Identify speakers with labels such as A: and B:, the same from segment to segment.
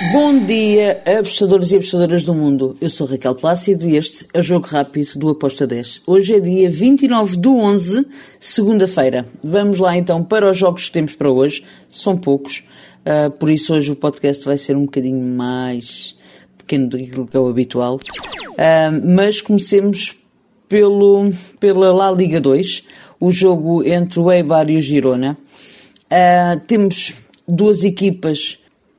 A: Bom dia, apostadores e apostadoras do mundo. Eu sou Raquel Plácido e este é o Jogo Rápido do Aposta 10. Hoje é dia 29 de 11, segunda-feira. Vamos lá então para os jogos que temos para hoje. São poucos, uh, por isso hoje o podcast vai ser um bocadinho mais pequeno do que é o habitual. Uh, mas comecemos pelo, pela La Liga 2, o jogo entre o Eibar e o Girona. Uh, temos duas equipas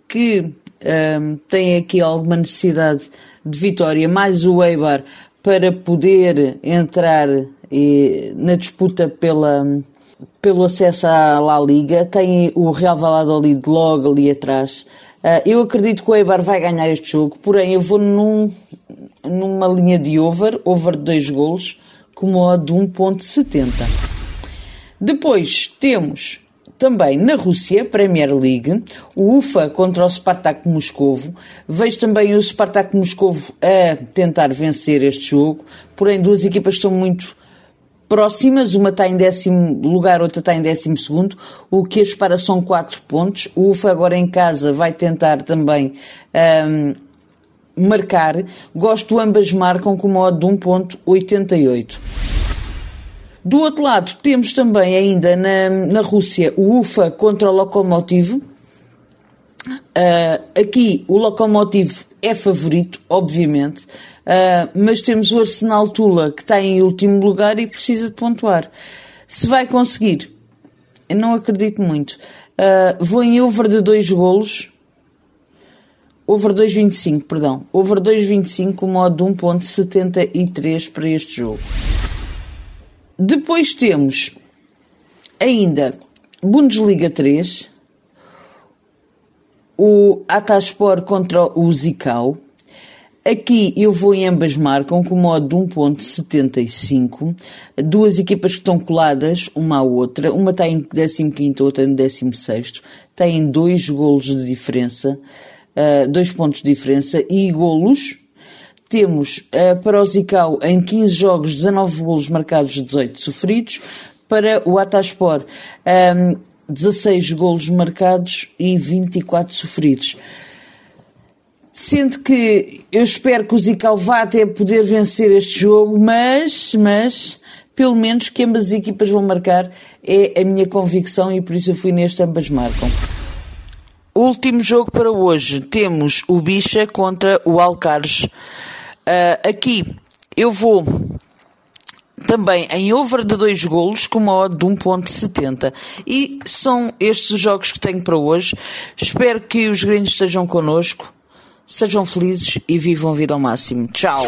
A: que um, têm aqui alguma necessidade de vitória, mais o Eibar para poder entrar e, na disputa pela, pelo acesso à La Liga. Tem o Real Valladolid logo ali atrás. Uh, eu acredito que o Eibar vai ganhar este jogo, porém eu vou num, numa linha de over, over de 2 golos, com modo de 1.70. Depois temos também na Rússia, Premier League, o UFA contra o Spartak Moscovo. Vejo também o Spartak Moscovo a tentar vencer este jogo, porém duas equipas estão muito próximas, uma está em décimo lugar, outra está em décimo segundo, o que as para são quatro pontos. O UFA agora em casa vai tentar também um, marcar. Gosto ambas marcam com modo de 1.88. Do outro lado, temos também ainda na, na Rússia o UFA contra o Lokomotiv. Uh, aqui o Lokomotiv é favorito, obviamente, uh, mas temos o Arsenal Tula que está em último lugar e precisa de pontuar. Se vai conseguir, eu não acredito muito. Uh, vou em over de dois golos. Over 2.25, perdão. Over 2.25, modo de 1.73 para este jogo. Depois temos ainda Bundesliga 3, o Ataspor contra o Zicau. Aqui eu vou em ambas marcam com modo de 1.75. Duas equipas que estão coladas uma à outra. Uma está em 15 outra em 16 Têm dois golos de diferença, uh, dois pontos de diferença e golos temos uh, para o Zicau em 15 jogos 19 golos marcados, 18 sofridos. Para o Ataspor, um, ehm, 16 golos marcados e 24 sofridos. Sendo que eu espero que o Zicau vá até poder vencer este jogo, mas, mas, pelo menos que ambas as equipas vão marcar é a minha convicção e por isso eu fui neste ambas marcam. Último jogo para hoje, temos o Bicha contra o Alcares. Uh, aqui eu vou também em over de dois golos com uma odd de 1.70 e são estes os jogos que tenho para hoje. Espero que os gringos estejam connosco, sejam felizes e vivam a vida ao máximo. Tchau!